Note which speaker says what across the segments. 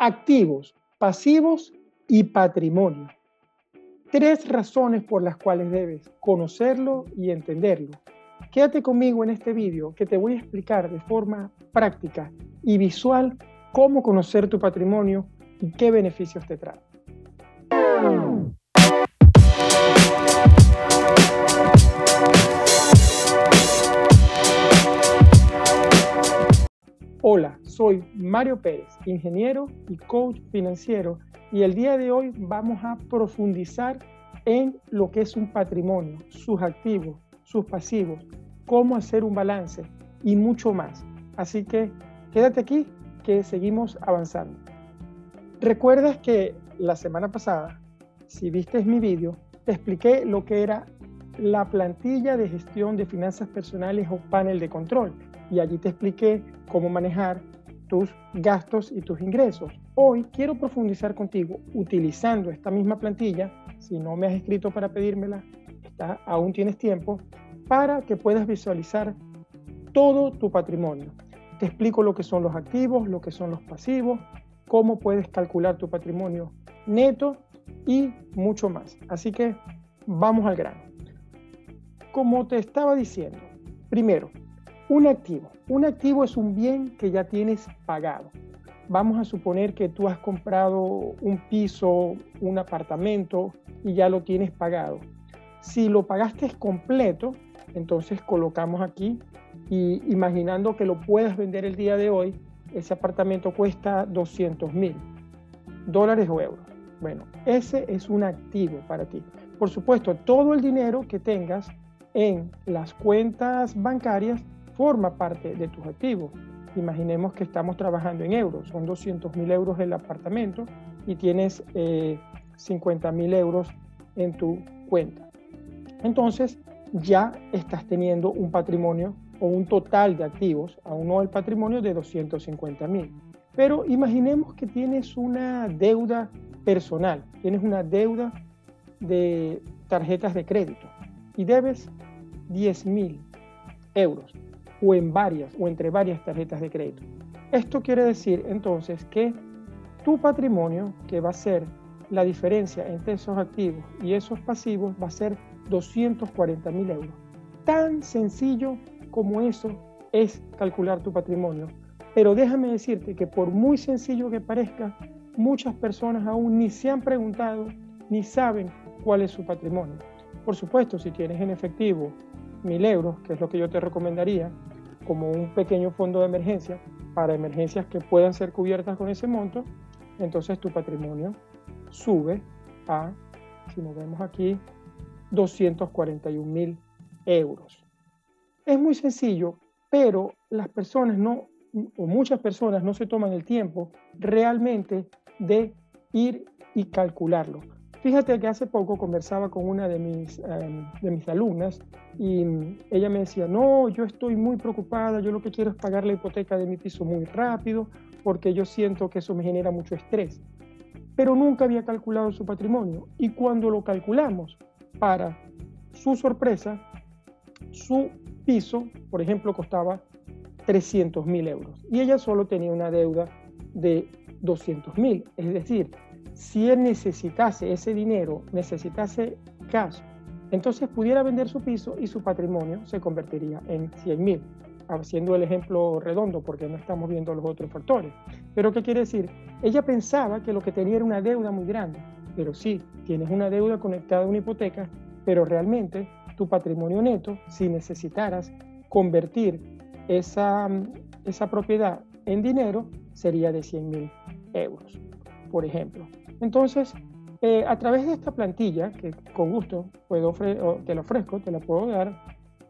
Speaker 1: activos, pasivos y patrimonio. Tres razones por las cuales debes conocerlo y entenderlo. Quédate conmigo en este vídeo que te voy a explicar de forma práctica y visual cómo conocer tu patrimonio y qué beneficios te trae. Soy Mario Pérez, ingeniero y coach financiero y el día de hoy vamos a profundizar en lo que es un patrimonio, sus activos, sus pasivos, cómo hacer un balance y mucho más. Así que quédate aquí que seguimos avanzando. Recuerdas que la semana pasada, si viste mi vídeo, te expliqué lo que era la plantilla de gestión de finanzas personales o panel de control y allí te expliqué cómo manejar tus gastos y tus ingresos. Hoy quiero profundizar contigo utilizando esta misma plantilla. Si no me has escrito para pedírmela, aún tienes tiempo para que puedas visualizar todo tu patrimonio. Te explico lo que son los activos, lo que son los pasivos, cómo puedes calcular tu patrimonio neto y mucho más. Así que vamos al grano. Como te estaba diciendo, primero, un activo. Un activo es un bien que ya tienes pagado. Vamos a suponer que tú has comprado un piso, un apartamento y ya lo tienes pagado. Si lo pagaste completo, entonces colocamos aquí y imaginando que lo puedas vender el día de hoy, ese apartamento cuesta 200 mil dólares o euros. Bueno, ese es un activo para ti. Por supuesto, todo el dinero que tengas en las cuentas bancarias forma parte de tus activos. Imaginemos que estamos trabajando en euros, son 200 mil euros el apartamento y tienes eh, 50 mil euros en tu cuenta. Entonces ya estás teniendo un patrimonio o un total de activos, aún no el patrimonio de 250 mil. Pero imaginemos que tienes una deuda personal, tienes una deuda de tarjetas de crédito y debes 10 mil euros o en varias o entre varias tarjetas de crédito. Esto quiere decir entonces que tu patrimonio, que va a ser la diferencia entre esos activos y esos pasivos, va a ser 240 mil euros. Tan sencillo como eso es calcular tu patrimonio. Pero déjame decirte que por muy sencillo que parezca, muchas personas aún ni se han preguntado ni saben cuál es su patrimonio. Por supuesto, si tienes en efectivo mil euros, que es lo que yo te recomendaría, como un pequeño fondo de emergencia para emergencias que puedan ser cubiertas con ese monto, entonces tu patrimonio sube a, si nos vemos aquí, 241 mil euros. Es muy sencillo, pero las personas no, o muchas personas no se toman el tiempo realmente de ir y calcularlo. Fíjate que hace poco conversaba con una de mis, em, de mis alumnas y ella me decía, no, yo estoy muy preocupada, yo lo que quiero es pagar la hipoteca de mi piso muy rápido porque yo siento que eso me genera mucho estrés. Pero nunca había calculado su patrimonio y cuando lo calculamos, para su sorpresa, su piso, por ejemplo, costaba 300 mil euros y ella solo tenía una deuda de 200 mil, es decir, si él necesitase ese dinero, necesitase cash, entonces pudiera vender su piso y su patrimonio se convertiría en 100 mil, haciendo el ejemplo redondo porque no estamos viendo los otros factores. Pero ¿qué quiere decir? Ella pensaba que lo que tenía era una deuda muy grande, pero sí, tienes una deuda conectada a una hipoteca, pero realmente tu patrimonio neto, si necesitaras convertir esa, esa propiedad en dinero, sería de 100 mil euros, por ejemplo. Entonces, eh, a través de esta plantilla, que con gusto puedo te la ofrezco, te la puedo dar,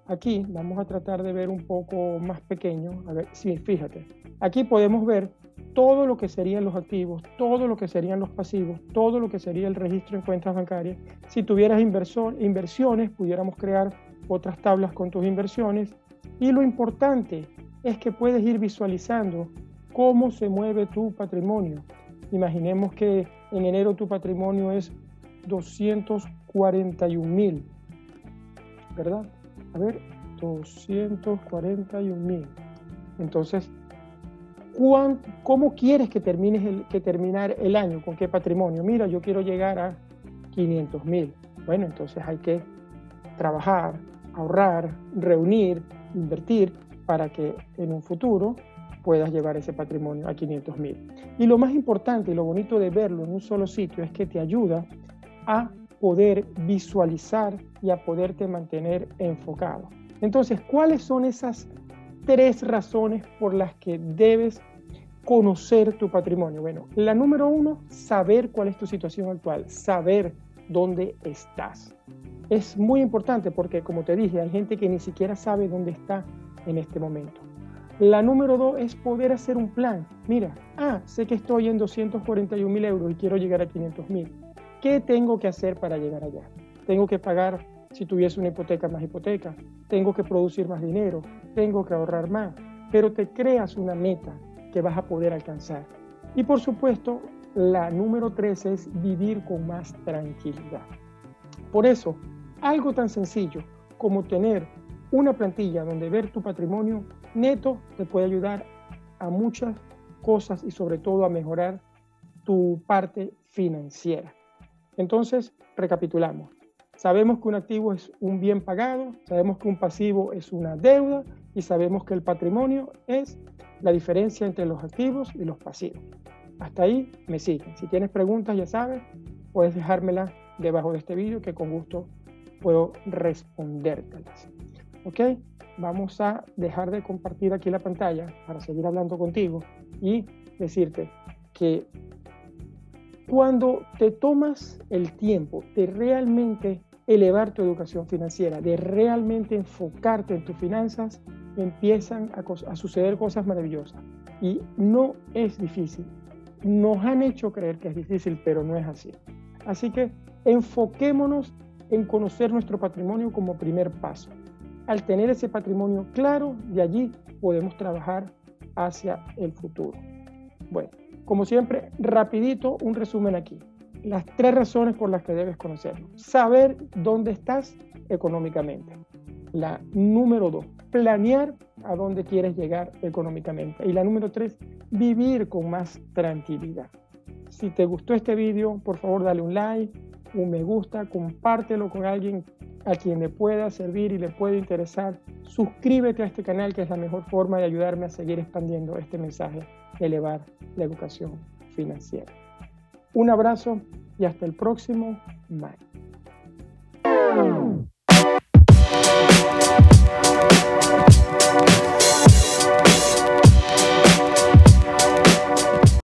Speaker 1: aquí vamos a tratar de ver un poco más pequeño. A ver, sí, fíjate. Aquí podemos ver todo lo que serían los activos, todo lo que serían los pasivos, todo lo que sería el registro en cuentas bancarias. Si tuvieras inversor, inversiones, pudiéramos crear otras tablas con tus inversiones. Y lo importante es que puedes ir visualizando cómo se mueve tu patrimonio. Imaginemos que en enero tu patrimonio es 241 mil, ¿verdad? A ver, 241 mil. Entonces, ¿Cómo quieres que, termines que terminar el año? ¿Con qué patrimonio? Mira, yo quiero llegar a 500 mil. Bueno, entonces hay que trabajar, ahorrar, reunir, invertir para que en un futuro puedas llevar ese patrimonio a 500 mil. Y lo más importante y lo bonito de verlo en un solo sitio es que te ayuda a poder visualizar y a poderte mantener enfocado. Entonces, ¿cuáles son esas tres razones por las que debes conocer tu patrimonio? Bueno, la número uno, saber cuál es tu situación actual, saber dónde estás. Es muy importante porque, como te dije, hay gente que ni siquiera sabe dónde está en este momento. La número dos es poder hacer un plan. Mira, ah, sé que estoy en 241 mil euros y quiero llegar a 500 mil. ¿Qué tengo que hacer para llegar allá? Tengo que pagar, si tuviese una hipoteca, más hipoteca. Tengo que producir más dinero. Tengo que ahorrar más. Pero te creas una meta que vas a poder alcanzar. Y por supuesto, la número tres es vivir con más tranquilidad. Por eso, algo tan sencillo como tener una plantilla donde ver tu patrimonio neto te puede ayudar a muchas cosas y sobre todo a mejorar tu parte financiera. Entonces, recapitulamos. Sabemos que un activo es un bien pagado, sabemos que un pasivo es una deuda y sabemos que el patrimonio es la diferencia entre los activos y los pasivos. Hasta ahí me siguen. Si tienes preguntas, ya sabes, puedes dejármelas debajo de este vídeo que con gusto puedo respondértelas. ¿Ok? Vamos a dejar de compartir aquí la pantalla para seguir hablando contigo y decirte que cuando te tomas el tiempo de realmente elevar tu educación financiera, de realmente enfocarte en tus finanzas, empiezan a, suceder cosas maravillosas. Y no es difícil. Nos han hecho creer que es difícil, pero no es así. Así que enfoquémonos en conocer nuestro patrimonio como primer paso. Al tener ese patrimonio claro, de allí podemos trabajar hacia el futuro. Bueno, como siempre, rapidito un resumen aquí. Las tres razones por las que debes conocerlo. Saber dónde estás económicamente. La número dos, planear a dónde quieres llegar económicamente. Y la número tres, vivir con más tranquilidad. Si te gustó este video, por favor dale un like, un me gusta, compártelo con alguien a quien le pueda servir y le pueda interesar. Suscríbete a este canal que es la mejor forma de ayudarme a seguir expandiendo este mensaje, elevar la educación financiera. Un abrazo y hasta el próximo mayo.